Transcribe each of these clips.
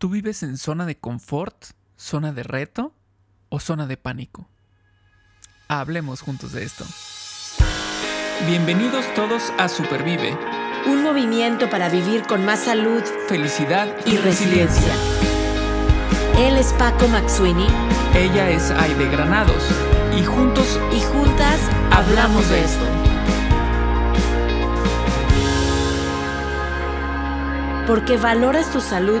¿Tú vives en zona de confort, zona de reto o zona de pánico? Hablemos juntos de esto. Bienvenidos todos a Supervive. Un movimiento para vivir con más salud, felicidad y, resiliencia. Él es Paco Maxuini. Ella es Aide Granados. Y juntos y juntas hablamos de esto. Porque valoras tu salud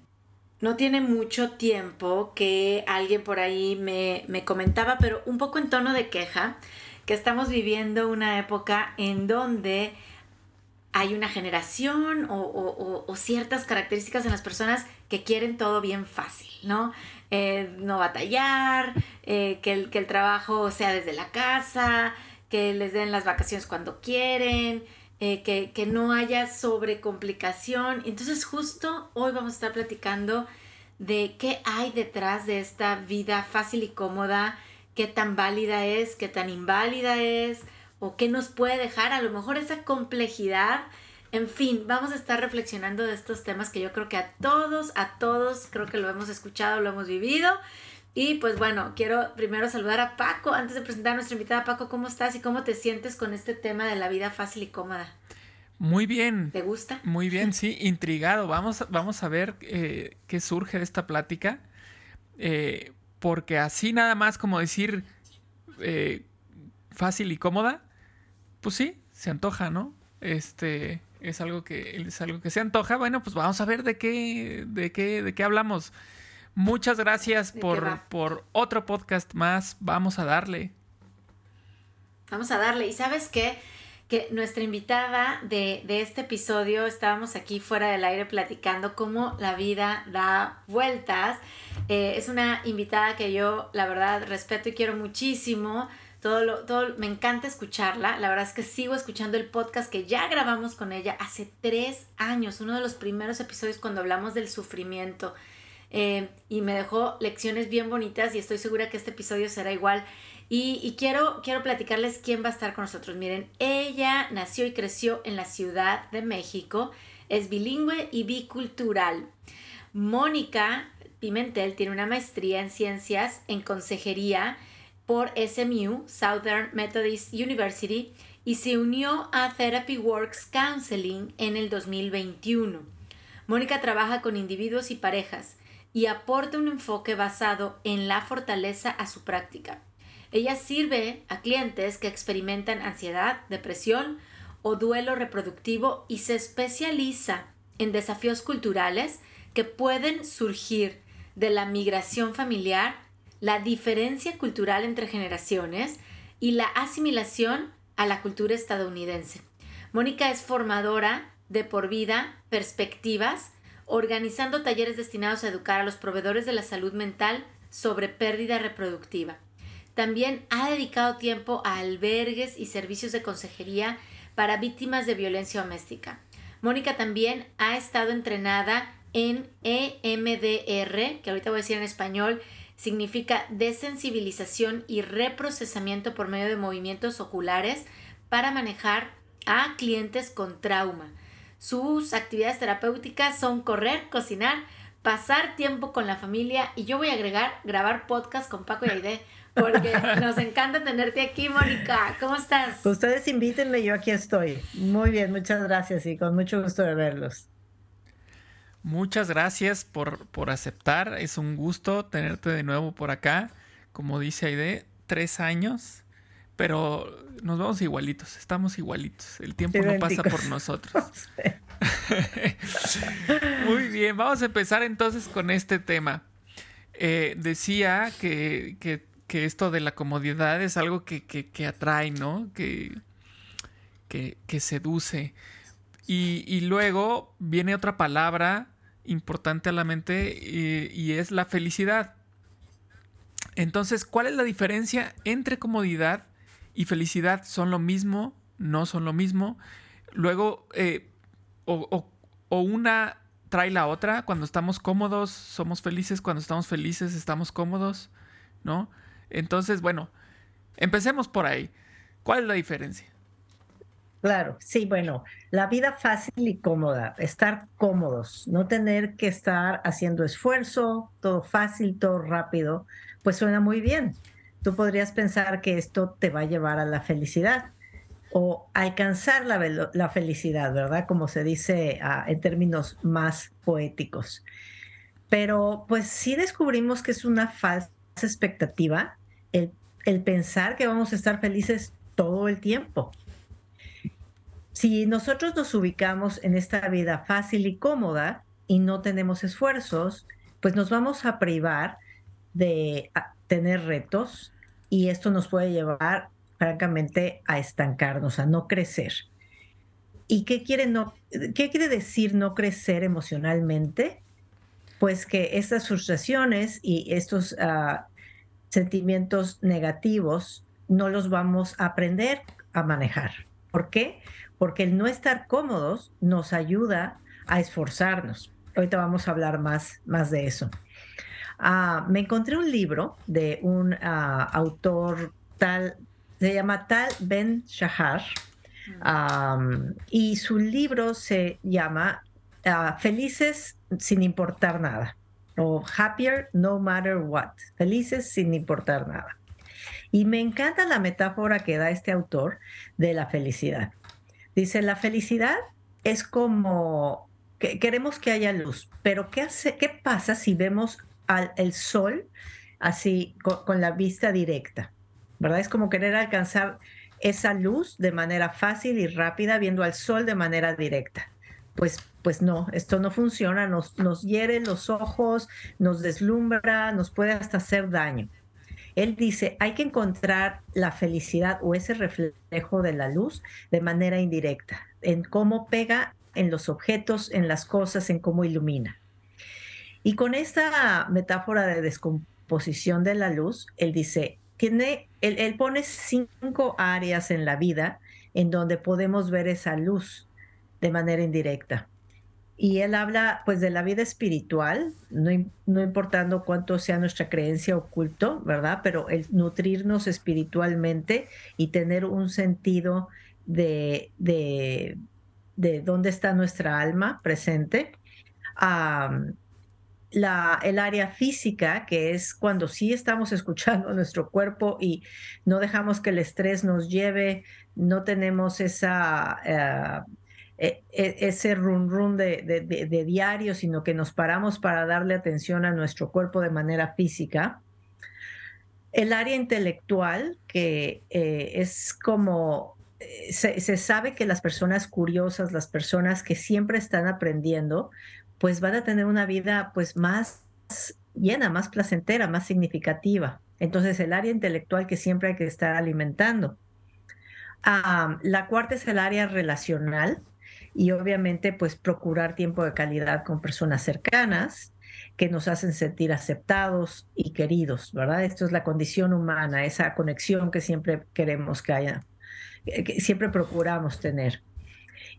no tiene mucho tiempo que alguien por ahí me, comentaba, pero un poco en tono de queja, que estamos viviendo una época en donde hay una generación o, ciertas características en las personas que quieren todo bien fácil, ¿no? Eh, no batallar, eh, que, el, que el trabajo sea desde la casa, que les den las vacaciones cuando quieren, eh, que, no haya sobrecomplicación. Entonces justo hoy vamos a estar platicando de qué hay detrás de esta vida fácil y cómoda, qué tan válida es, qué tan inválida es, o qué nos puede dejar a lo mejor esa complejidad. En fin, vamos a estar reflexionando de estos temas que yo creo que a todos, a todos, creo que lo hemos escuchado, lo hemos vivido. Y pues bueno, quiero primero saludar a Paco. Antes de presentar a nuestra invitada, Paco, ¿cómo estás y cómo te sientes con este tema de la vida fácil y cómoda? Muy bien. ¿Te gusta? Muy bien, sí, intrigado. Vamos, vamos a ver eh, qué surge de esta plática. Eh, porque así nada más como decir eh, fácil y cómoda, pues sí, se antoja, ¿no? Este es algo que es algo que se antoja. Bueno, pues vamos a ver de qué, de qué, de qué hablamos. Muchas gracias por, por otro podcast más. Vamos a darle. Vamos a darle. ¿Y sabes qué? Que nuestra invitada de, este episodio, estábamos aquí fuera del aire platicando cómo la vida da vueltas. Eh, es una invitada que yo, la verdad, respeto y quiero muchísimo. Todo, lo, todo me encanta escucharla. La verdad es que sigo escuchando el podcast que ya grabamos con ella hace tres años, uno de los primeros episodios cuando hablamos del sufrimiento. Eh, y me dejó lecciones bien bonitas y estoy segura que este episodio será igual. Y, quiero, quiero platicarles quién va a estar con nosotros. Miren, ella nació y creció en la Ciudad de México, es bilingüe y bicultural. Mónica Pimentel tiene una maestría en ciencias en consejería por SMU, Southern Methodist University, y se unió a Therapy Works Counseling en el 2021. Mónica trabaja con individuos y parejas y aporta un enfoque basado en la fortaleza a su práctica. Ella sirve a clientes que experimentan ansiedad, depresión o duelo reproductivo y se especializa en desafíos culturales que pueden surgir de la migración familiar, la diferencia cultural entre generaciones y la asimilación a la cultura estadounidense. Mónica es formadora de por vida, perspectivas, organizando talleres destinados a educar a los proveedores de la salud mental sobre pérdida reproductiva. También ha dedicado tiempo a albergues y servicios de consejería para víctimas de violencia doméstica. Mónica también ha estado entrenada en EMDR, que ahorita voy a decir en español, significa desensibilización y reprocesamiento por medio de movimientos oculares para manejar a clientes con trauma. Sus actividades terapéuticas son correr, cocinar, pasar tiempo con la familia y yo voy a agregar grabar podcast con Paco y Aide porque nos encanta tenerte aquí, Mónica. ¿Cómo estás? Ustedes invítenme, yo aquí estoy. Muy bien, muchas gracias y con mucho gusto de verlos. Muchas gracias por, por aceptar. Es un gusto tenerte de nuevo por acá. Como dice Aide, tres años pero nos vamos igualitos, estamos igualitos. El tiempo no pasa por nosotros. Muy bien, vamos a empezar entonces con este tema. Eh, decía que, esto de la comodidad es algo que, atrae, ¿no? Que, que, seduce. Y, luego viene otra palabra importante a la mente y, y es la felicidad. Entonces, ¿cuál es la diferencia entre comodidad y felicidad? ¿Son lo mismo? ¿No son lo mismo? Luego, eh, o, una trae la otra. Cuando estamos cómodos, somos felices. Cuando estamos felices, estamos cómodos. ¿No? Entonces, bueno, empecemos por ahí. ¿Cuál es la diferencia? Claro, sí, bueno, la vida fácil y cómoda, estar cómodos, no tener que estar haciendo esfuerzo, todo fácil, todo rápido, pues suena muy bien. Tú podrías pensar que esto te va a llevar a la felicidad o alcanzar la, felicidad, ¿verdad? Como se dice ah, en términos más poéticos. Pero pues sí descubrimos que es una falsa expectativa el, el pensar que vamos a estar felices todo el tiempo. Si nosotros nos ubicamos en esta vida fácil y cómoda y no tenemos esfuerzos, pues nos vamos a privar de tener retos y esto nos puede llevar francamente a estancarnos, a no crecer. ¿Y qué quiere, no, qué quiere decir no crecer emocionalmente? Pues que estas frustraciones y estos ah, sentimientos negativos no los vamos a aprender a manejar. ¿Por qué? Porque el no estar cómodos nos ayuda a esforzarnos. Ahorita vamos a hablar más, más de eso. Ah, me encontré un libro de un ah, autor tal, se llama Tal Ben Shahar, y su libro se llama ah, Felices sin importar nada, o Happier No Matter What, Felices sin importar nada. Y me encanta la metáfora que da este autor de la felicidad. Dice, la felicidad es como que queremos que haya luz, pero ¿qué, hace, qué pasa si vemos el sol así con, la vista directa, ¿verdad? Es como querer alcanzar esa luz de manera fácil y rápida viendo al sol de manera directa. Pues, pues no, esto no funciona, nos, nos hiere los ojos, nos deslumbra, nos puede hasta hacer daño. Él dice, hay que encontrar la felicidad o ese reflejo de la luz de manera indirecta, en cómo pega en los objetos, en las cosas, en cómo ilumina. Y con esta metáfora de descomposición de la luz, él dice, tiene, él, pone cinco áreas en la vida en donde podemos ver esa luz de manera indirecta. Y él habla pues de la vida espiritual, no, no, importando cuánto sea nuestra creencia oculto, ¿verdad? Pero el nutrirnos espiritualmente y tener un sentido de, de, de dónde está nuestra alma presente el área física, que es cuando sí estamos escuchando nuestro cuerpo y no dejamos que el estrés nos lleve, no tenemos esa, eh, e, e, ese run run de, diario, sino que nos paramos para darle atención a nuestro cuerpo de manera física. El área intelectual, que eh, es como eh, se, sabe que las personas curiosas, las personas que siempre están aprendiendo, pues van a tener una vida pues más llena, más placentera, más significativa. Entonces el área intelectual que siempre hay que estar alimentando. la cuarta es el área relacional y obviamente pues procurar tiempo de calidad con personas cercanas que nos hacen sentir aceptados y queridos, ¿verdad? Esto es la condición humana, esa conexión que siempre queremos que haya, que siempre procuramos tener.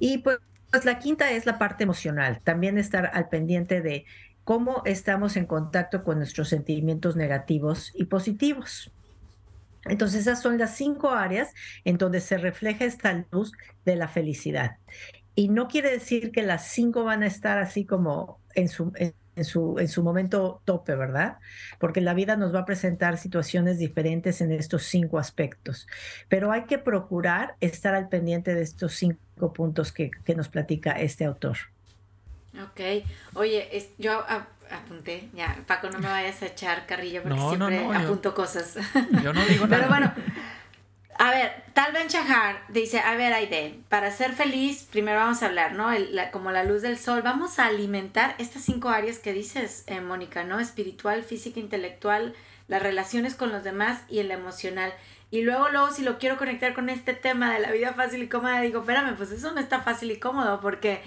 Y pues pues la quinta es la parte emocional, también estar al pendiente de cómo estamos en contacto con nuestros sentimientos negativos y positivos. Entonces esas son las cinco áreas en donde se refleja esta luz de la felicidad. Y no quiere decir que las cinco van a estar así como en su, su, en su momento tope, ¿verdad? Porque la vida nos va a presentar situaciones diferentes en estos cinco aspectos. Pero hay que procurar estar al pendiente de estos cinco puntos que, nos platica este autor. Ok. Oye, yo apunté, ya, Paco, no me vayas a echar carrilla porque siempre apunto cosas. Yo no digo nada. Pero bueno, a ver, Tal Ben Shahar dice, a ver, Aide, para ser feliz, primero vamos a hablar, ¿no? como la luz del sol, vamos a alimentar estas cinco áreas que dices, eh, Mónica, ¿no? Espiritual, física, intelectual, las relaciones con los demás y el emocional. Y luego, luego, si lo quiero conectar con este tema de la vida fácil y cómoda, digo, espérame, pues eso no está fácil y cómodo, porque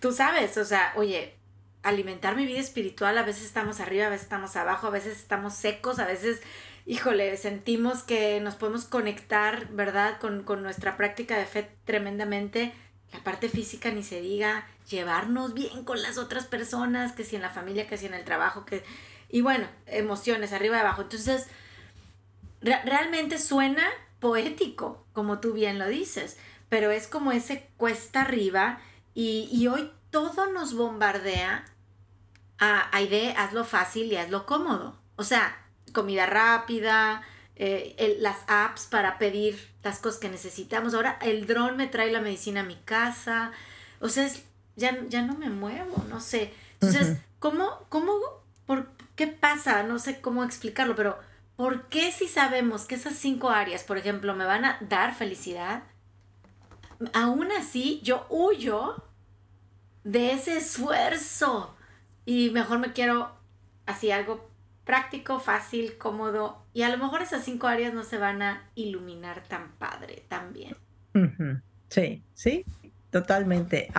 tú sabes, o sea, oye, alimentar mi vida espiritual. A veces estamos arriba, a veces estamos abajo, a veces estamos secos, a veces, híjole, sentimos que nos podemos conectar, ¿verdad? Con, con nuestra práctica de fe tremendamente. La parte física ni se diga, llevarnos bien con las otras personas, que si en la familia, que si en el trabajo, que... Y bueno, emociones arriba y abajo. Entonces, realmente suena poético, como tú bien lo dices, pero es como ese cuesta arriba y, y hoy todo nos bombardea a, a idea, hazlo fácil y hazlo cómodo. O sea, comida rápida, eh, las apps para pedir las cosas que necesitamos. Ahora el dron me trae la medicina a mi casa. O sea, ya, ya no me muevo, no sé. Entonces, ¿cómo, cómo, por qué pasa? No sé cómo explicarlo, pero ¿por qué si sabemos que esas cinco áreas, por ejemplo, me van a dar felicidad? Aún así, yo huyo de ese esfuerzo y mejor me quiero así algo práctico, fácil, cómodo y a lo mejor esas cinco áreas no se van a iluminar tan padre también. Sí, sí, totalmente.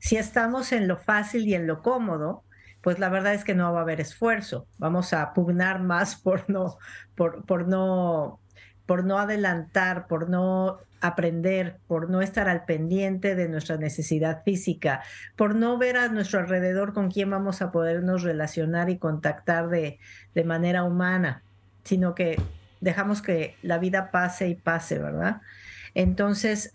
si estamos en lo fácil y en lo cómodo, pues la verdad es que no va a haber esfuerzo. Vamos a pugnar más por no, por, por no, por no adelantar, por no aprender, por no estar al pendiente de nuestra necesidad física, por no ver a nuestro alrededor con quién vamos a podernos relacionar y contactar de, de manera humana, sino que dejamos que la vida pase y pase, ¿verdad? Entonces,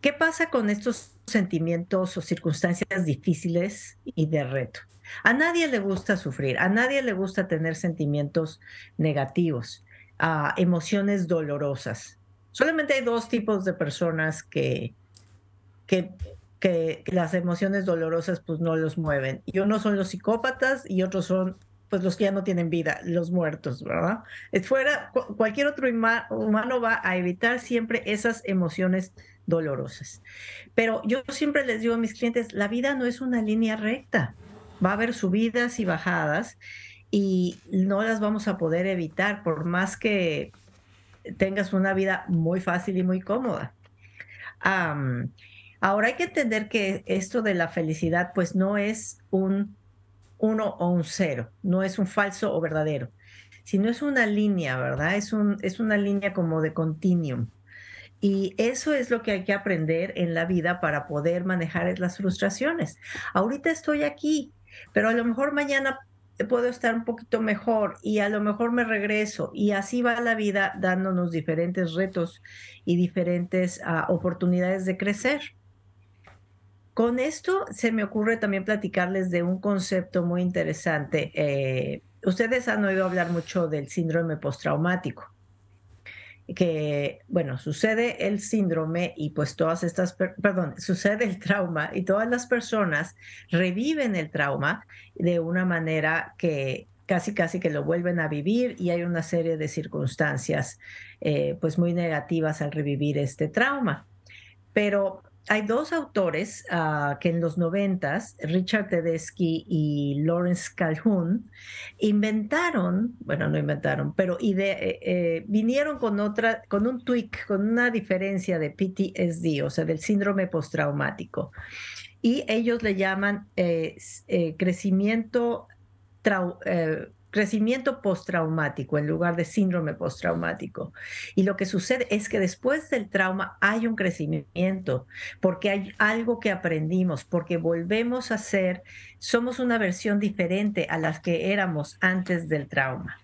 ¿qué pasa con estos sentimientos o circunstancias difíciles y de reto? A nadie le gusta sufrir, a nadie le gusta tener sentimientos negativos, a emociones dolorosas solamente hay dos tipos de personas que, que, que, las emociones dolorosas pues no los mueven. Y uno son los psicópatas y otros son pues los que ya no tienen vida, los muertos, ¿verdad? Fuera, cualquier otro humano va a evitar siempre esas emociones dolorosas. Pero yo siempre les digo a mis clientes, la vida no es una línea recta, va a haber subidas y bajadas y no las vamos a poder evitar por más que tengas una vida muy fácil y muy cómoda. ahora hay que entender que esto de la felicidad pues no es un uno o un cero, no es un falso o verdadero, sino es una línea, ¿verdad? Es, un, es una línea como de continuum. Y eso es lo que hay que aprender en la vida para poder manejar las frustraciones. Ahorita estoy aquí, pero a lo mejor mañana puedo estar un poquito mejor y a lo mejor me regreso y así va la vida dándonos diferentes retos y diferentes ah, oportunidades de crecer. Con esto se me ocurre también platicarles de un concepto muy interesante. Eh, ustedes han oído hablar mucho del síndrome postraumático que, bueno, sucede el síndrome y pues todas estas, perdón, sucede el trauma y todas las personas reviven el trauma de una manera que casi casi que lo vuelven a vivir y hay una serie de circunstancias eh, pues muy negativas al revivir este trauma. Pero hay dos autores ah, que en los noventas, Richard Tedeschi y Lawrence Calhoun, inventaron, bueno, no inventaron, pero eh, eh, vinieron con otra, con un tweak, con una diferencia de PTSD, o sea, del síndrome postraumático. Y ellos le llaman eh, crecimiento crecimiento postraumático en lugar de síndrome postraumático. Y lo que sucede es que después del trauma hay un crecimiento, porque hay algo que aprendimos, porque volvemos a ser, somos una versión diferente a las que éramos antes del trauma.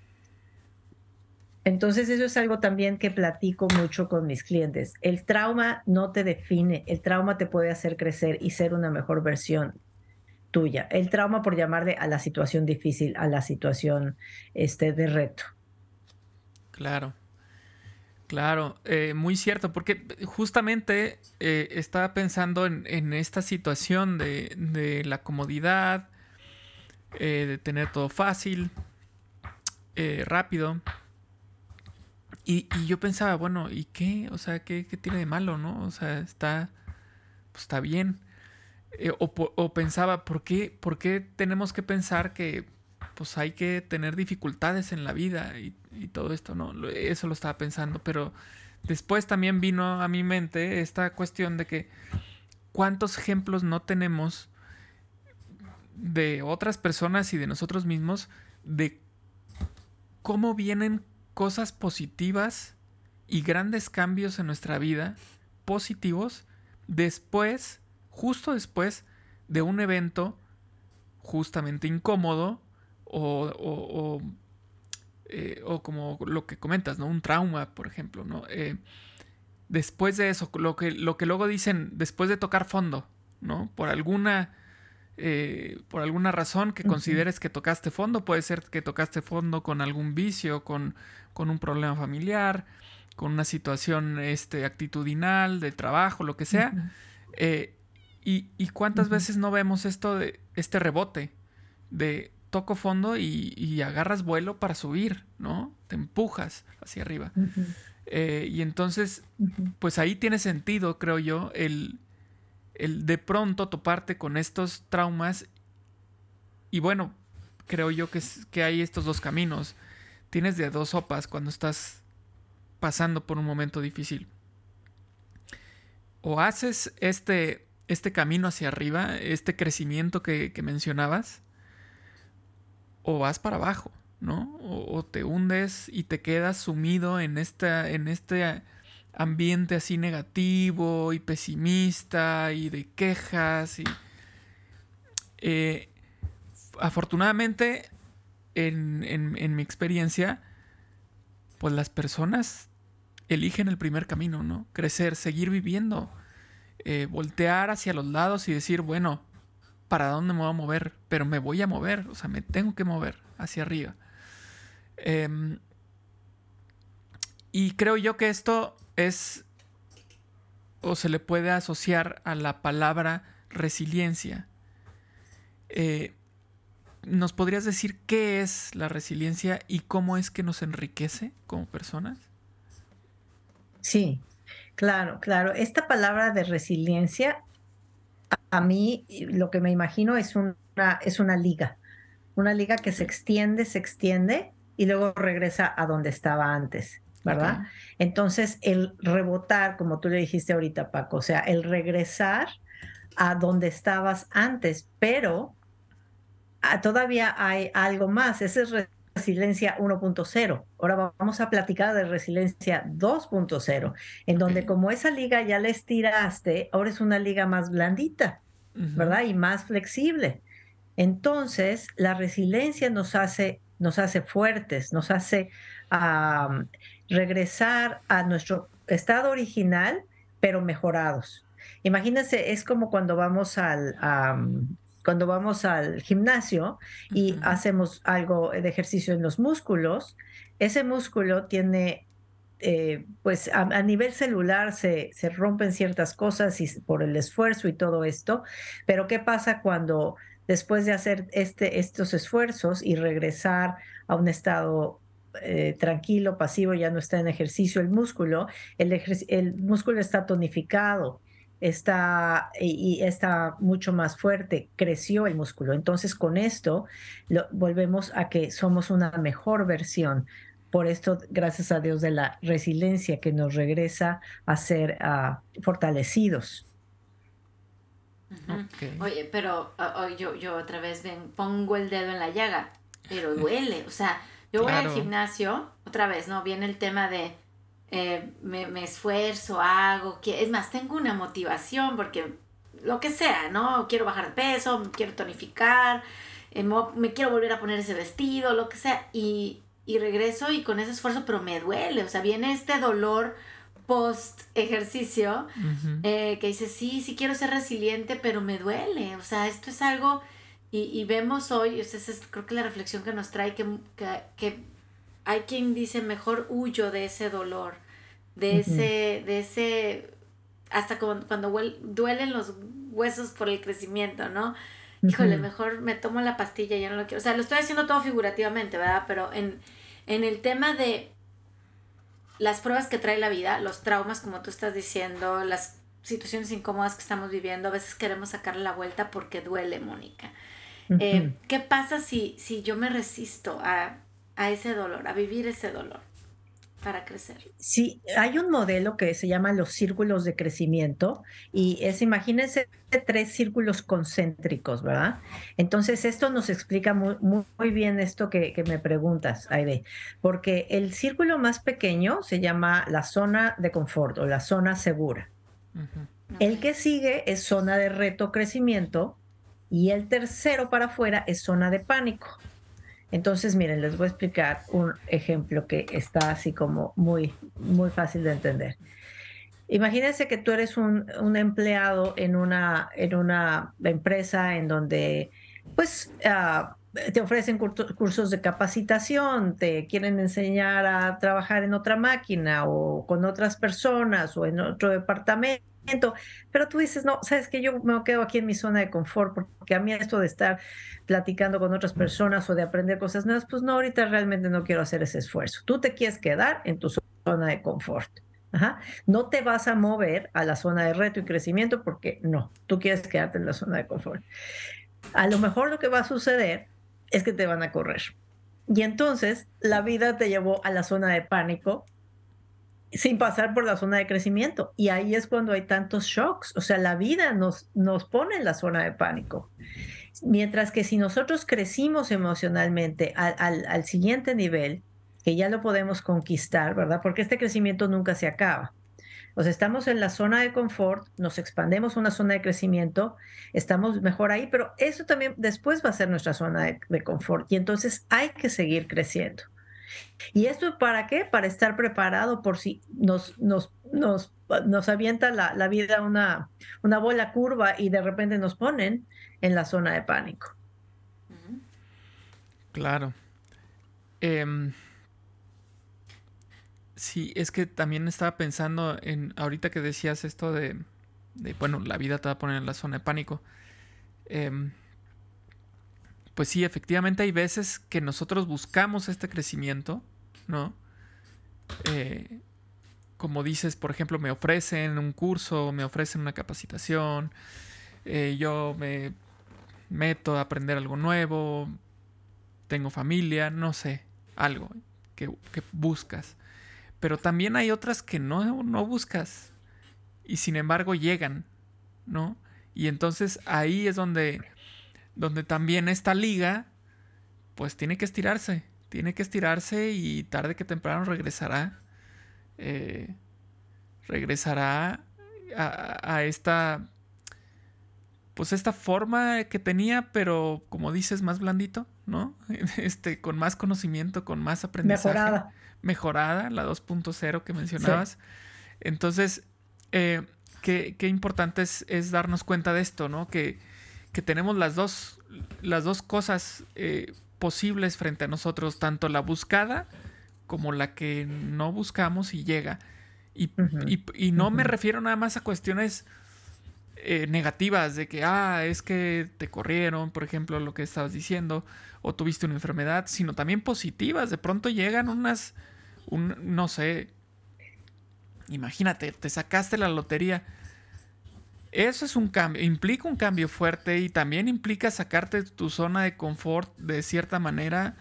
Entonces eso es algo también que platico mucho con mis clientes. El trauma no te define, el trauma te puede hacer crecer y ser una mejor versión tuya. El trauma por llamarle a la situación difícil, a la situación este, de reto. Claro. Claro, eh, muy cierto, porque justamente eh, estaba pensando en, esta situación de, la comodidad, eh, de tener todo fácil, rápido. Y, yo pensaba, bueno, ¿y qué? O sea, ¿qué, ¿qué, tiene de malo, no? O sea, está, pues está bien. Eh, o, pensaba, ¿por qué, ¿por qué tenemos que pensar que pues hay que tener dificultades en la vida y, todo esto? No, eso lo estaba pensando, pero después también vino a mi mente esta cuestión de que cuántos ejemplos no tenemos de otras personas y de nosotros mismos de cómo vienen cosas positivas y grandes cambios en nuestra vida, positivos, después, justo después de un evento justamente incómodo o, o, eh, como lo que comentas, ¿no? Un trauma, por ejemplo, ¿no? Eh, después de eso, lo que, lo que luego dicen, después de tocar fondo, ¿no? Por alguna eh, por alguna razón que consideres que tocaste fondo, puede ser que tocaste fondo con algún vicio, con, con un problema familiar, con una situación este, actitudinal, de trabajo, lo que sea. Eh, y, cuántas veces no vemos esto de este rebote de toco fondo y, agarras vuelo para subir, ¿no? Te empujas hacia arriba. Eh, y entonces, pues ahí tiene sentido, creo yo, el, el de pronto toparte con estos traumas y bueno, creo yo que, que hay estos dos caminos. Tienes de dos sopas cuando estás pasando por un momento difícil. O haces este, este camino hacia arriba, este crecimiento que, mencionabas, o vas para abajo, ¿no? O, te hundes y te quedas sumido en, esta, en este ambiente así negativo y pesimista y de quejas y eh, afortunadamente en, mi experiencia pues las personas eligen el primer camino, ¿no? Crecer, seguir viviendo, eh, voltear hacia los lados y decir, bueno, ¿para dónde me voy a mover? Pero me voy a mover, o sea, me tengo que mover hacia arriba. Em, y creo yo que esto es o se le puede asociar a la palabra resiliencia. Eh, ¿Nos podrías decir qué es la resiliencia y cómo es que nos enriquece como personas? Sí, claro, claro. Esta palabra de resiliencia, a, mí lo que me imagino es una, es una liga, una liga que se extiende, se extiende y luego regresa a donde estaba antes. ¿verdad? Entonces, el rebotar, como tú le dijiste ahorita, Paco, o sea, el regresar a donde estabas antes, pero ah, todavía hay algo más, esa es resiliencia 1.0. Ahora vamos a platicar de resiliencia 2.0, en donde como esa liga ya la estiraste, ahora es una liga más blandita, ¿verdad? Y más flexible. Entonces, la resiliencia nos hace, nos hace fuertes, nos hace regresar a nuestro estado original, pero mejorados. Imagínense, es como cuando vamos al, cuando vamos al gimnasio y hacemos algo de ejercicio en los músculos, ese músculo tiene, eh, pues a, nivel celular se, se, rompen ciertas cosas y, por el esfuerzo y todo esto, pero ¿qué pasa cuando después de hacer este, estos esfuerzos y regresar a un estado eh, tranquilo, pasivo, ya no está en ejercicio el músculo, el, el músculo está tonificado, está y, está mucho más fuerte, creció el músculo. Entonces con esto lo, volvemos a que somos una mejor versión. Por esto, gracias a Dios, de la resiliencia que nos regresa a ser ah, fortalecidos. Oye, pero yo, yo otra vez ven, pongo el dedo en la llaga, pero duele, o sea, yo voy al gimnasio, otra vez, ¿no? Viene el tema de eh, me, esfuerzo, hago, es más, tengo una motivación porque lo que sea, ¿no? Quiero bajar de peso, quiero tonificar, eh, me, quiero volver a poner ese vestido, lo que sea, y, regreso y con ese esfuerzo, pero me duele, o sea, viene este dolor post ejercicio eh, que dice, sí, sí quiero ser resiliente, pero me duele, o sea, esto es algo y, vemos hoy, esa es creo que la reflexión que nos trae, que, que, hay quien dice, mejor huyo de ese dolor, de ese, de ese, hasta cuando, cuando duelen los huesos por el crecimiento, ¿no? Híjole, mejor me tomo la pastilla, ya no lo quiero. O sea, lo estoy haciendo todo figurativamente, ¿verdad? Pero en, en el tema de las pruebas que trae la vida, los traumas, como tú estás diciendo, las situaciones incómodas que estamos viviendo, a veces queremos sacarle la vuelta porque duele, Mónica. Eh, ¿Qué pasa si, si yo me resisto a, ese dolor, a vivir ese dolor? para crecer. Sí, hay un modelo que se llama los círculos de crecimiento y es, imagínense, tres círculos concéntricos, ¿verdad? Entonces, esto nos explica muy, muy, bien esto que, que, me preguntas, Aide, porque el círculo más pequeño se llama la zona de confort o la zona segura. El que sigue es zona de reto crecimiento y el tercero para afuera es zona de pánico. Entonces, miren, les voy a explicar un ejemplo que está así como muy, muy fácil de entender. Imagínense que tú eres un, empleado en una, en una empresa en donde, pues, ah, te ofrecen cursos de capacitación, te quieren enseñar a trabajar en otra máquina o con otras personas o en otro departamento pero tú dices, no, sabes que yo me quedo aquí en mi zona de confort, porque a mí esto de estar platicando con otras personas o de aprender cosas nuevas, pues no, ahorita realmente no quiero hacer ese esfuerzo. Tú te quieres quedar en tu zona de confort. No te vas a mover a la zona de reto y crecimiento porque no, tú quieres quedarte en la zona de confort. A lo mejor lo que va a suceder es que te van a correr. Y entonces la vida te llevó a la zona de pánico sin pasar por la zona de crecimiento. Y ahí es cuando hay tantos shocks. O sea, la vida nos, nos pone en la zona de pánico. Mientras que si nosotros crecimos emocionalmente al, al, siguiente nivel, que ya lo podemos conquistar, ¿verdad? Porque este crecimiento nunca se acaba. O sea, estamos en la zona de confort, nos expandemos una zona de crecimiento, estamos mejor ahí, pero eso también después va a ser nuestra zona de, de confort y entonces hay que seguir creciendo. ¿Y esto para qué? Para estar preparado por si nos, nos, nos, nos avienta la, la, vida una, una bola curva y de repente nos ponen en la zona de pánico. Claro. Em, sí, es que también estaba pensando en, ahorita que decías esto de, de bueno, la vida te va a poner en la zona de pánico. Eh, pues sí, efectivamente hay veces que nosotros buscamos este crecimiento, ¿no? Eh, como dices, por ejemplo, me ofrecen un curso, me ofrecen una capacitación, eh, yo me meto a aprender algo nuevo, tengo familia, no sé, algo que, buscas. Pero también hay otras que no, no buscas y sin embargo llegan, ¿no? Y entonces ahí es donde donde también esta liga, pues tiene que estirarse, tiene que estirarse y tarde que temprano regresará, eh, regresará a, esta, pues esta forma que tenía, pero como dices, más blandito, ¿no? Este, con más conocimiento, con más aprendizaje. Mejorada. Mejorada, la 2.0 que mencionabas. Entonces, eh, qué, importante es, es, darnos cuenta de esto, ¿no? Que, que tenemos las dos, las dos cosas eh, posibles frente a nosotros, tanto la buscada como la que no buscamos y llega. Y, no me refiero nada más a cuestiones eh, negativas de que, ah, es que te corrieron, por ejemplo, lo que estabas diciendo, o tuviste una enfermedad, sino también positivas. De pronto llegan unas, un, no sé, imagínate, te sacaste la lotería eso es un cambio, implica un cambio fuerte y también implica sacarte de tu zona de confort de cierta manera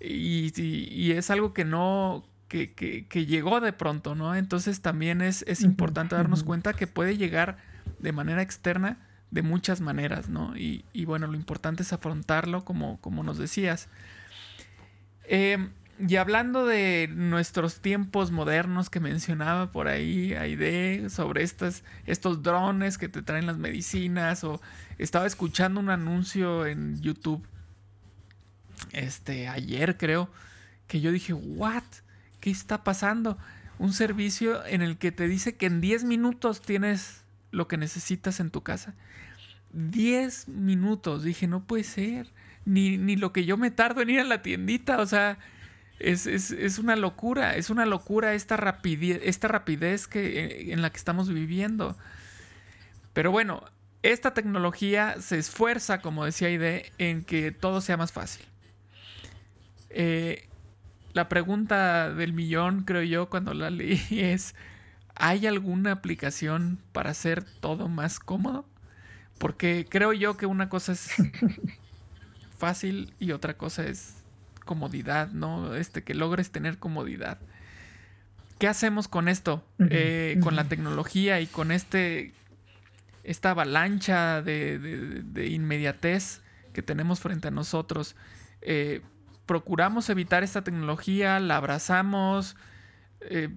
y, es algo que no, que, que, llegó de pronto, ¿no? Entonces también es, es importante darnos cuenta que puede llegar de manera externa de muchas maneras, ¿no? Y, y bueno, lo importante es afrontarlo como, como nos decías. Eh, y hablando de nuestros tiempos modernos que mencionaba por ahí Aide, sobre estas, estos drones que te traen las medicinas, o estaba escuchando un anuncio en YouTube, este, ayer creo, que yo dije, ¿what? ¿Qué está pasando? Un servicio en el que te dice que en 10 minutos tienes lo que necesitas en tu casa. 10 minutos, dije, no puede ser. Ni, ni lo que yo me tardo en ir a la tiendita, o sea es, una locura, es una locura esta rapidez, esta rapidez que, eh, en la que estamos viviendo. Pero bueno, esta tecnología se esfuerza, como decía Ide, en que todo sea más fácil. Eh, la pregunta del millón, creo yo, cuando la leí es, ¿hay alguna aplicación para hacer todo más cómodo? Porque creo yo que una cosa es fácil y otra cosa es comodidad, ¿no? Este, que logres tener comodidad. ¿qué hacemos con esto? Eh, con la tecnología y con este esta avalancha de, inmediatez que tenemos frente a nosotros. Eh, procuramos evitar esta tecnología, la abrazamos, eh,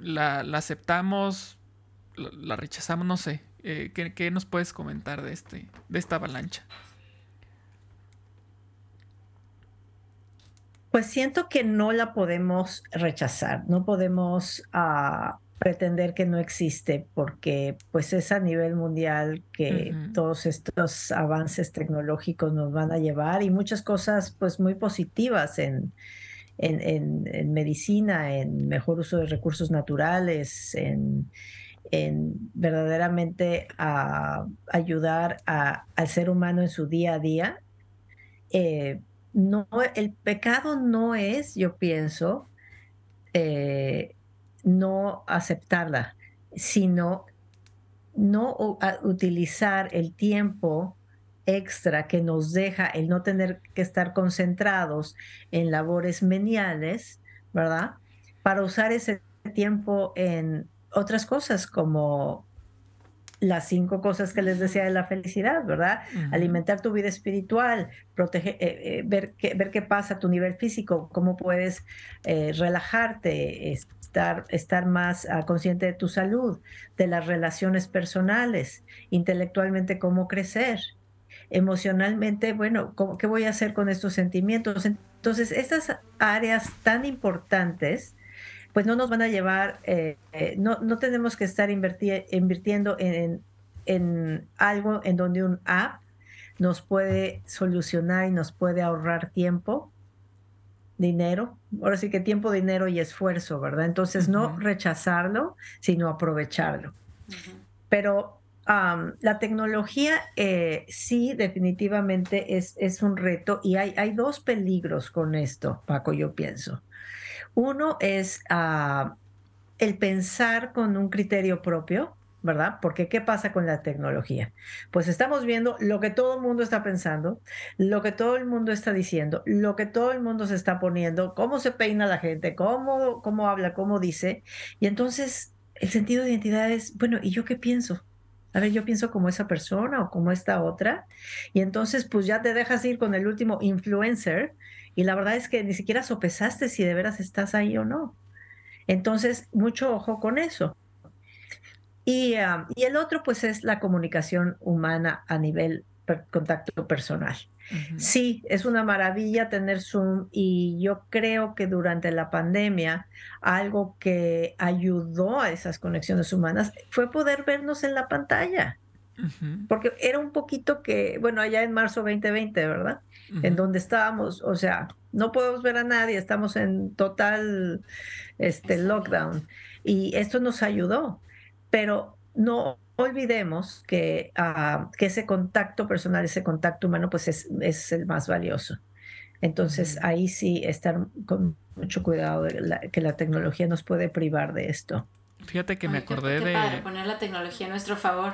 la, aceptamos, la, rechazamos, no sé. ¿qué, ¿qué, nos puedes comentar de, este, de esta avalancha? Pues siento que no la podemos rechazar, no podemos ah, pretender que no existe porque pues es a nivel mundial que todos estos avances tecnológicos nos van a llevar y muchas cosas pues muy positivas en, en, medicina, en mejor uso de recursos naturales, en, verdaderamente a ayudar al ser humano en su día a día. Eh, no, el pecado no es, yo pienso, eh, no aceptarla, sino no utilizar el tiempo extra que nos deja el no tener que estar concentrados en labores meniales, ¿verdad? Para usar ese tiempo en otras cosas como las cinco cosas que les decía de la felicidad, ¿verdad? Alimentar tu vida espiritual, proteger, eh, eh, ver, qué, ver qué pasa a tu nivel físico, cómo puedes eh, relajarte, estar, estar más ah, consciente de tu salud, de las relaciones personales, intelectualmente cómo crecer, emocionalmente, bueno, ¿qué voy a hacer con estos sentimientos? Entonces, estas áreas tan importantes pues no nos van a llevar, eh, eh, no, no, tenemos que estar invirtiendo en, en, algo en donde un app nos puede solucionar y nos puede ahorrar tiempo, dinero, ahora sí que tiempo, dinero y esfuerzo, ¿verdad? Entonces no rechazarlo, sino aprovecharlo. Pero la tecnología eh, sí definitivamente es, es, un reto y hay, hay dos peligros con esto, Paco, yo pienso. Uno es ah, el pensar con un criterio propio, ¿verdad? Porque ¿qué pasa con la tecnología? Pues estamos viendo lo que todo el mundo está pensando, lo que todo el mundo está diciendo, lo que todo el mundo se está poniendo, cómo se peina la gente, cómo, cómo habla, cómo dice. Y entonces el sentido de identidad es, bueno, ¿y yo qué pienso? A ver, yo pienso como esa persona o como esta otra. Y entonces, pues ya te dejas ir con el último influencer y la verdad es que ni siquiera sopesaste si de veras estás ahí o no. Entonces, mucho ojo con eso. Y, ah, y el otro, pues, es la comunicación humana a nivel contacto personal. Sí, es una maravilla tener Zoom y yo creo que durante la pandemia algo que ayudó a esas conexiones humanas fue poder vernos en la pantalla. Porque era un poquito que, bueno, allá en marzo 2020, ¿verdad? En donde estábamos, o sea, no podemos ver a nadie, estamos en total este, lockdown. Y esto nos ayudó, pero no olvidemos que, ah, que ese contacto personal, ese contacto humano, pues es, es el más valioso. Entonces, ahí sí estar con mucho cuidado de que la tecnología nos puede privar de esto. Fíjate que me acordé de... poner la tecnología a nuestro favor.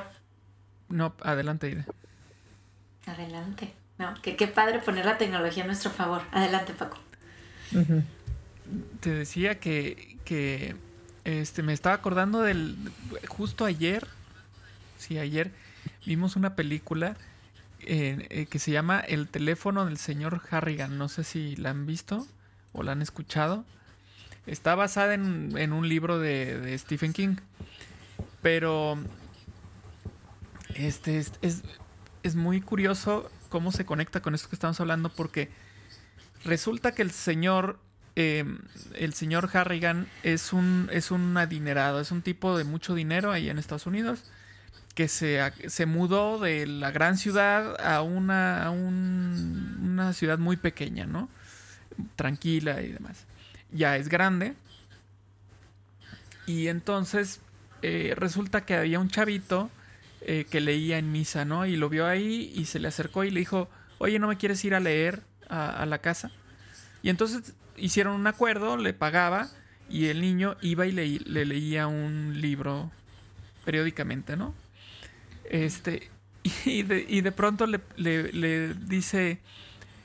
No, adelante, Ida. Adelante. No, que qué padre poner la tecnología a nuestro favor. Adelante, Paco. Te decía que, que este, me estaba acordando del... Justo ayer, sí, ayer vimos una película eh, que se llama El teléfono del señor Harrigan. No sé si la han visto o la han escuchado. Está basada en, en un libro de, de Stephen King. Pero este es, muy curioso cómo se conecta con esto que estamos hablando porque resulta que el señor em, el señor Harrigan es un es un adinerado, es un tipo de mucho dinero ahí en Estados Unidos que se, se mudó de la gran ciudad a una a una ciudad muy pequeña, ¿no? Tranquila y demás. Ya es grande. Y entonces eh, resulta que había un chavito eh, que leía en misa, ¿no? Y lo vio ahí y se le acercó y le dijo, oye, ¿no me quieres ir a leer a, la casa? Y entonces hicieron un acuerdo, le pagaba y el niño iba y le, leía un libro periódicamente, ¿no? Este, y de, y de pronto le, le, dice,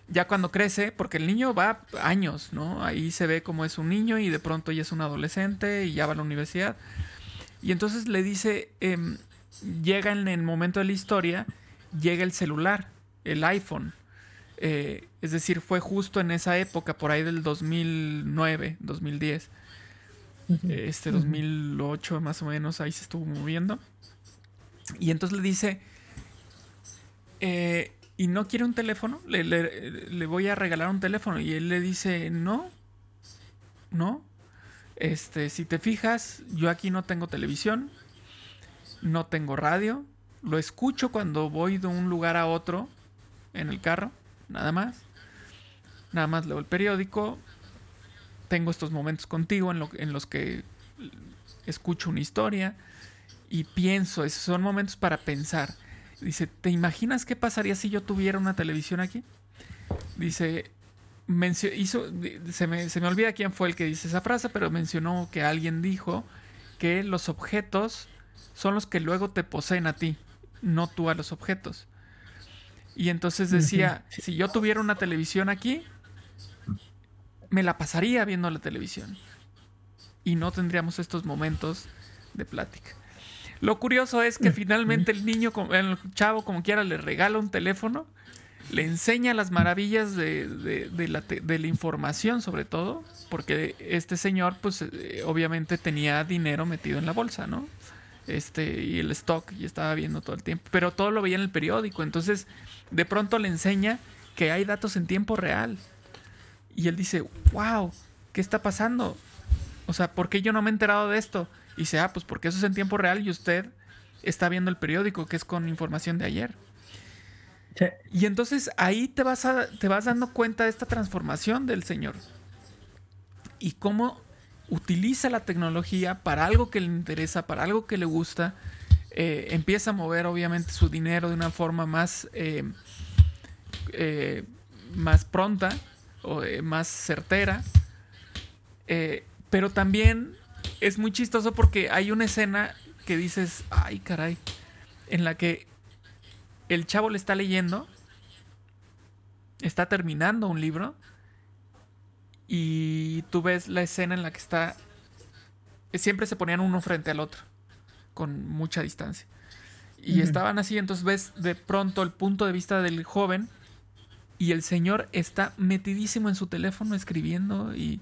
ya cuando crece, porque el niño va años, ¿no? Ahí se ve como es un niño y de pronto ya es un adolescente y ya va a la universidad. Y entonces le dice, em, llega en el momento de la historia, llega el celular, el iPhone. Eh, es decir, fue justo en esa época, por ahí del 2009, 2010. Este 2008 más o menos, ahí se estuvo moviendo. Y entonces le dice, eh, ¿y no quiere un teléfono? Le, voy a regalar un teléfono. Y él le dice, no, no. Este, si te fijas, yo aquí no tengo televisión, no tengo radio, lo escucho cuando voy de un lugar a otro en el carro, nada más. Nada más leo el periódico, tengo estos momentos contigo en, en los que escucho una historia y pienso, esos son momentos para pensar. Dice, ¿te imaginas qué pasaría si yo tuviera una televisión aquí? Dice, hizo, se, me, se me olvida quién fue el que dice esa frase, pero mencionó que alguien dijo que los objetos son los que luego te poseen a ti, no tú a los objetos. Y entonces decía, si yo tuviera una televisión aquí, me la pasaría viendo la televisión. Y no tendríamos estos momentos de plática. Lo curioso es que finalmente el niño, el chavo como quiera, le regala un teléfono, le enseña las maravillas de, la, información sobre todo, porque este señor pues eh, obviamente tenía dinero metido en la bolsa, ¿no? Este, y el stock, y estaba viendo todo el tiempo, pero todo lo veía en el periódico, entonces de pronto le enseña que hay datos en tiempo real. Y él dice, wow, ¿qué está pasando? O sea, ¿por qué yo no me he enterado de esto? Y dice, ah, pues porque eso es en tiempo real y usted está viendo el periódico, que es con información de ayer. Y entonces ahí te vas, te vas dando cuenta de esta transformación del Señor. Y cómo utiliza la tecnología para algo que le interesa, para algo que le gusta. Eh, empieza a mover obviamente su dinero de una forma más, eh, eh, más pronta o más certera. pero también es muy chistoso porque hay una escena que dices, ay caray, en la que el chavo le está leyendo, está terminando un libro y tú ves la escena en la que está, siempre se ponían uno frente al otro, con mucha distancia. Y estaban así, entonces ves de pronto el punto de vista del joven y el señor está metidísimo en su teléfono escribiendo y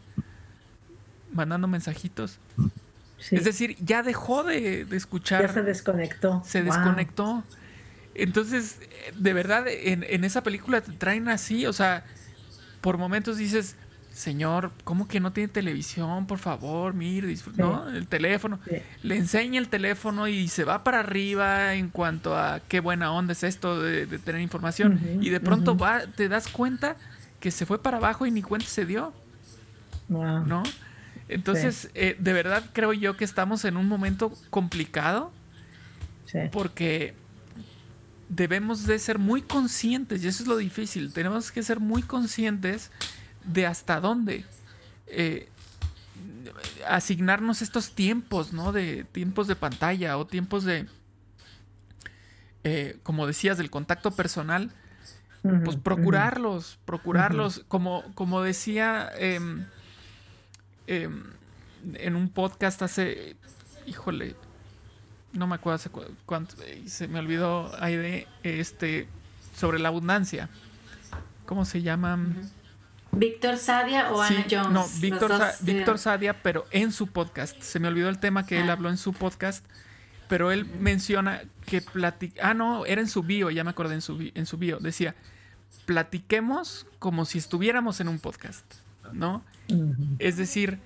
mandando mensajitos. Es decir, ya dejó de, escuchar. Ya se desconectó. Se desconectó. Entonces, de verdad, en, esa película te traen así, o sea, por momentos dices, señor, ¿cómo que no tiene televisión? Por favor, mire, disfruta, ¿no? El teléfono. Le enseña el teléfono y se va para arriba en cuanto a qué buena onda es esto de, tener información. y de pronto va, te das cuenta que se fue para abajo y ni cuenta se dio. ¿No? Entonces, eh, de verdad creo yo que estamos en un momento complicado. Porque debemos de ser muy conscientes, y eso es lo difícil, tenemos que ser muy conscientes de hasta dónde eh, asignarnos estos tiempos, ¿no? De tiempos de pantalla o tiempos de, eh, como decías, del contacto personal, pues procurarlos, procurarlos, como, como decía... Em, Em, en un podcast hace, híjole, no me acuerdo hace cuánto, se me olvidó ahí de este, sobre la abundancia. ¿Cómo se llama? Víctor Sadia o Ana Jones. No, Víctor, Sadia, pero en su podcast. Se me olvidó el tema que él ah. habló en su podcast, pero él menciona que platica. Ah, no, era en su bio, ya me acordé en su, en su bio. Decía, platiquemos como si estuviéramos en un podcast. ¿no? Es decir,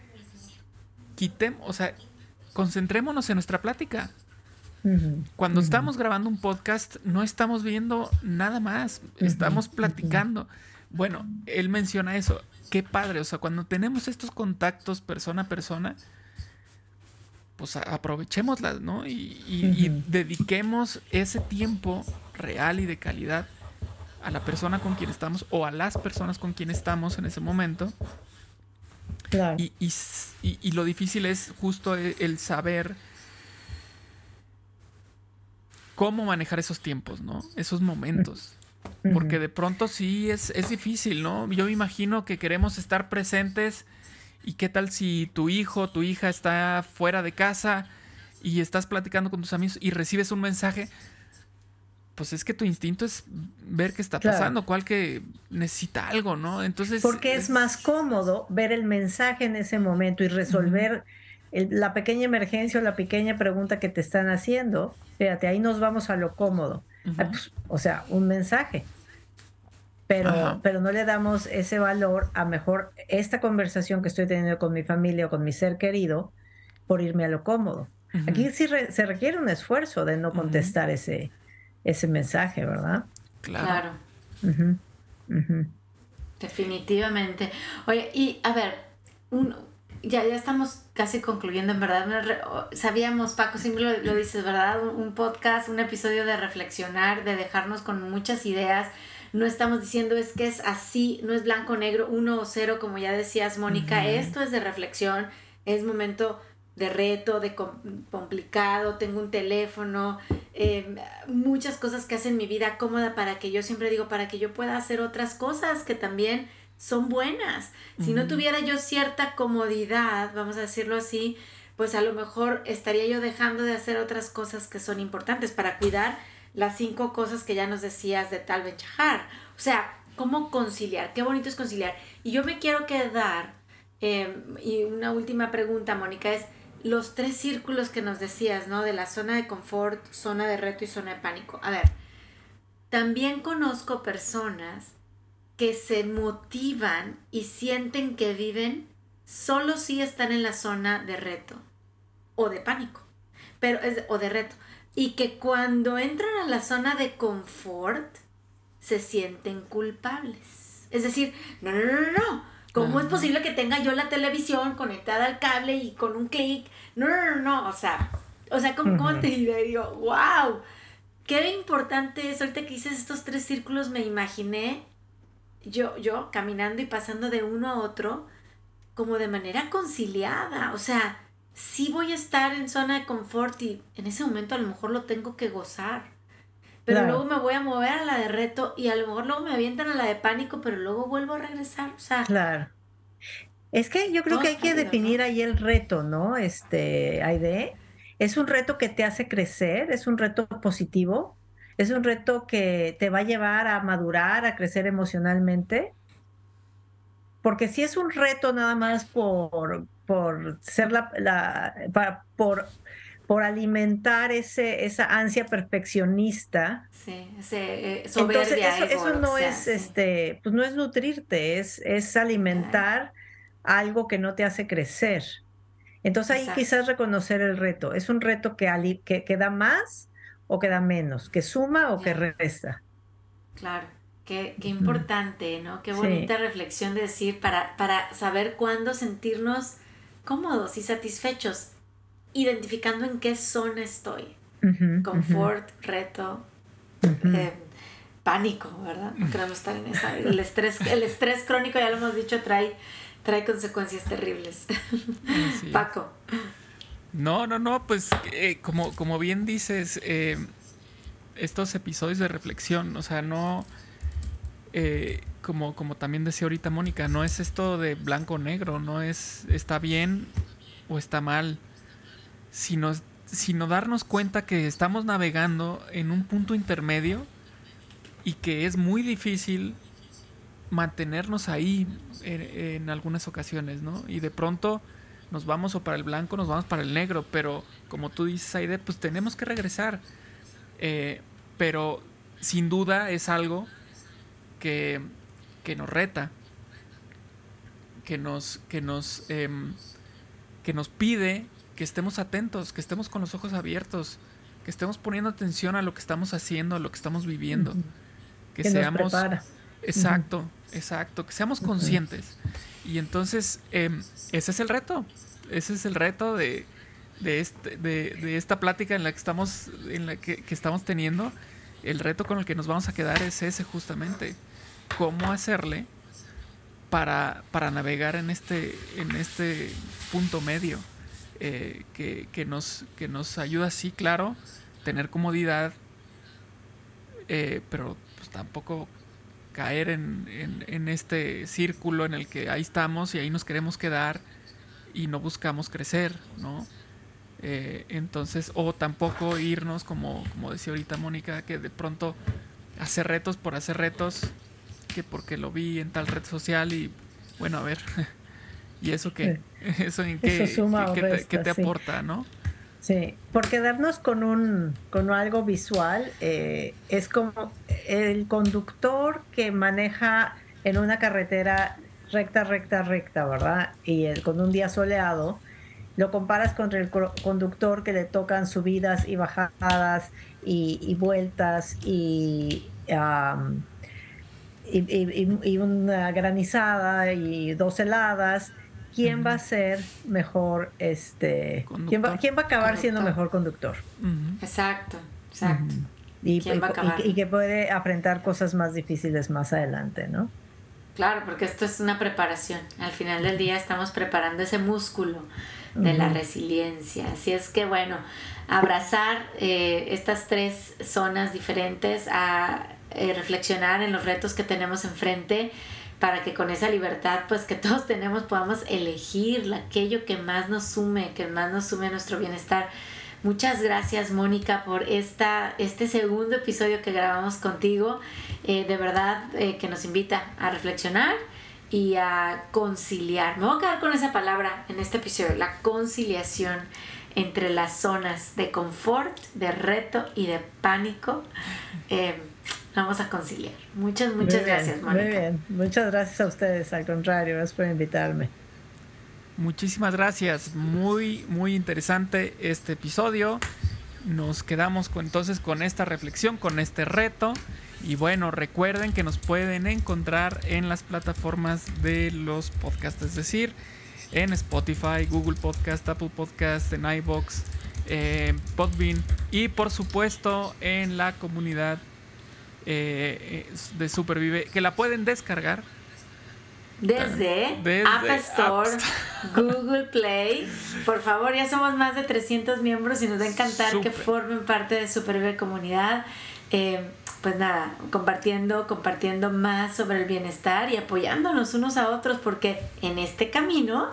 quitemos, o sea, concentrémonos en nuestra plática. Cuando estamos grabando un podcast, no estamos viendo nada más, estamos platicando. Bueno, él menciona eso. Qué padre, o sea, cuando tenemos estos contactos persona a persona, pues aprovechémoslas, ¿no? y dediquemos ese tiempo real y de calidad a la persona con quien estamos o a las personas con quien estamos en ese momento. Y, y, lo difícil es justo e, el, saber cómo manejar esos tiempos, ¿no? Esos momentos. Porque de pronto sí es, es difícil, ¿no? Yo me imagino que queremos estar presentes y qué tal si tu hijo, tu hija está fuera de casa y estás platicando con tus amigos y recibes un mensaje, pues es que tu instinto es ver qué está pasando, cuál que necesita algo, ¿no? Entonces... Porque es, más cómodo ver el mensaje en ese momento y resolver la pequeña emergencia o la pequeña pregunta que te están haciendo. Fíjate, ahí nos vamos a lo cómodo. Pues, o sea, un mensaje. Pero, pero no le damos ese valor a mejor esta conversación que estoy teniendo con mi familia o con mi ser querido por irme a lo cómodo. Aquí sí se requiere un esfuerzo de no contestar ese, ese mensaje, ¿verdad? Claro. Definitivamente. Oye, y a ver, ya, ya estamos casi concluyendo, en verdad. Sabíamos, Paco, siempre lo, dices, ¿verdad? Un, podcast, un episodio de reflexionar, de dejarnos con muchas ideas. No estamos diciendo es que es así, no es blanco, negro, uno o cero, como ya decías, Mónica. Esto es de reflexión, es momento de reto, de complicado, tengo un teléfono, em, muchas cosas que hacen mi vida cómoda para que yo siempre digo, para que yo pueda hacer otras cosas que también son buenas. Si no tuviera yo cierta comodidad, vamos a decirlo así, pues a lo mejor estaría yo dejando de hacer otras cosas que son importantes para cuidar las cinco cosas que ya nos decías de tal Benchahar. O sea, ¿cómo conciliar? Qué bonito es conciliar. Y yo me quiero quedar, em, y una última pregunta, Mónica, es, los tres círculos que nos decías, ¿no? De la zona de confort, zona de reto y zona de pánico. A ver, también conozco personas que se motivan y sienten que viven solo si están en la zona de reto o de pánico, pero es, o de reto. Y que cuando entran a la zona de confort se sienten culpables. Es decir, no, no, no, no, no ¿Cómo es posible que tenga yo la televisión conectada al cable y con un clic? No, no, no, no, o sea, o sea, ¿cómo, te diré? Digo, wow, qué importante es, ahorita que dices estos tres círculos me imaginé yo, yo caminando y pasando de uno a otro como de manera conciliada, o sea, sí voy a estar en zona de confort y en ese momento a lo mejor lo tengo que gozar pero luego me voy a mover a la de reto y a lo mejor luego me avientan a la de pánico, pero luego vuelvo a regresar. O sea, claro. Es que yo creo que hay que definir ahí el reto, ¿no? Este, Aide, es un reto que te hace crecer, es un reto positivo, es un reto que te va a llevar a madurar, a crecer emocionalmente. Porque si es un reto nada más por, por ser la, la por por alimentar ese, esa ansia perfeccionista. Sí, ese, eh, soberbia Entonces, eso, no es, este, pues no es nutrirte, es, es alimentar algo que no te hace crecer. Entonces ahí quizás reconocer el reto. ¿Es un reto que, que, da más o que da menos? ¿Que suma o que resta? Claro, qué, qué importante, ¿no? Qué bonita reflexión de decir para, para saber cuándo sentirnos cómodos y satisfechos identificando en qué zona estoy. Confort, reto, eh, pánico, ¿verdad? No queremos estar en esa. El estrés, el estrés crónico, ya lo hemos dicho, trae, trae consecuencias terribles. Paco. No, no, no, pues eh, como, como bien dices, eh, estos episodios de reflexión, o sea, no, como, como también decía ahorita Mónica, no es esto de blanco negro, no es está bien o está mal sino, sino darnos cuenta que estamos navegando en un punto intermedio y que es muy difícil mantenernos ahí en, algunas ocasiones, ¿no? Y de pronto nos vamos o para el blanco, nos vamos para el negro, pero como tú dices, Aide, pues tenemos que regresar. Eh, pero sin duda es algo que, que nos reta, que nos, que nos, em, que nos pide que estemos atentos, que estemos con los ojos abiertos, que estemos poniendo atención a lo que estamos haciendo, a lo que estamos viviendo. Que, seamos... Exacto, exacto, que seamos conscientes. Y entonces, em, ese es el reto. Ese es el reto de, de, este, de, esta plática en la que estamos, en la que, que, estamos teniendo. El reto con el que nos vamos a quedar es ese justamente. Cómo hacerle para, para navegar en este, en este punto medio. Eh, que, nos, que nos ayuda, sí, claro, tener comodidad, eh, pero pues tampoco caer en, en, este círculo en el que ahí estamos y ahí nos queremos quedar y no buscamos crecer, ¿no? Eh, entonces, o tampoco irnos, como, como decía ahorita Mónica, que de pronto hacer retos por hacer retos, que porque lo vi en tal red social y bueno, a ver, ¿y eso qué? ¿Eso en qué, te, aporta, no? Sí, por quedarnos con un con algo visual, eh, es como el conductor que maneja en una carretera recta, recta, recta, ¿verdad? Y el, con un día soleado, lo comparas con el conductor que le tocan subidas y bajadas y, vueltas y, y, una granizada y dos heladas. ¿Quién va a ser mejor, este, ¿quién va, ¿quién va, a acabar siendo mejor conductor? Exacto, exacto. y, y, que puede afrontar cosas más difíciles más adelante, ¿no? Claro, porque esto es una preparación. Al final del día estamos preparando ese músculo de la resiliencia. Así es que bueno, abrazar eh, estas tres zonas diferentes, a eh, reflexionar en los retos que tenemos enfrente para que con esa libertad pues que todos tenemos podamos elegir aquello que más nos sume, que más nos sume a nuestro bienestar. Muchas gracias Mónica por esta, este segundo episodio que grabamos contigo. Eh, de verdad que nos invita a reflexionar y a conciliar. Me voy a quedar con esa palabra en este episodio, la conciliación entre las zonas de confort, de reto y de pánico. Eh, vamos a conciliar. Muchas, muchas gracias, Mónica. Muy bien, muchas gracias a ustedes, al contrario, gracias por invitarme. Muchísimas gracias, muy, muy interesante este episodio. Nos quedamos con, entonces con esta reflexión, con este reto. Y bueno, recuerden que nos pueden encontrar en las plataformas de los podcasts, es decir, en Spotify, Google Podcast, Apple Podcast, en iBox, eh, Podbean y por supuesto en la comunidad eh, de Supervive, que la pueden descargar. Desde, App, Store, Google Play. Por favor, ya somos más de 300 miembros y nos va a encantar que formen parte de Supervive Comunidad. Eh, pues nada, compartiendo, compartiendo más sobre el bienestar y apoyándonos unos a otros porque en este camino,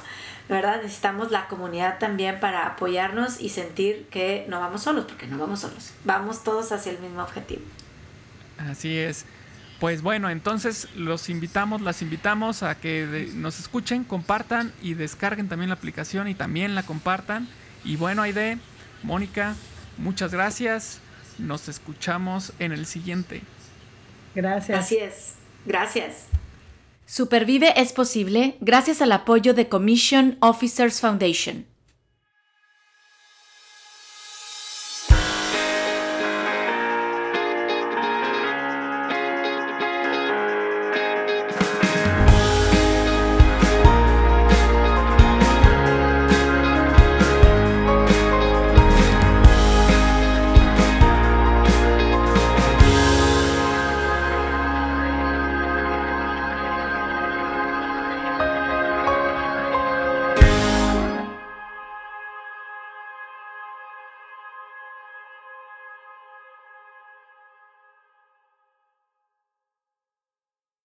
¿verdad? Necesitamos la comunidad también para apoyarnos y sentir que no vamos solos, porque no vamos solos, vamos todos hacia el mismo objetivo. Así es. Pues bueno, entonces los invitamos, las invitamos a que nos escuchen, compartan y descarguen también la aplicación y también la compartan. Y bueno, Aide, Mónica, muchas gracias. Nos escuchamos en el siguiente. Gracias. Así es. Gracias. Supervive es posible gracias al apoyo de Commission Officers Foundation.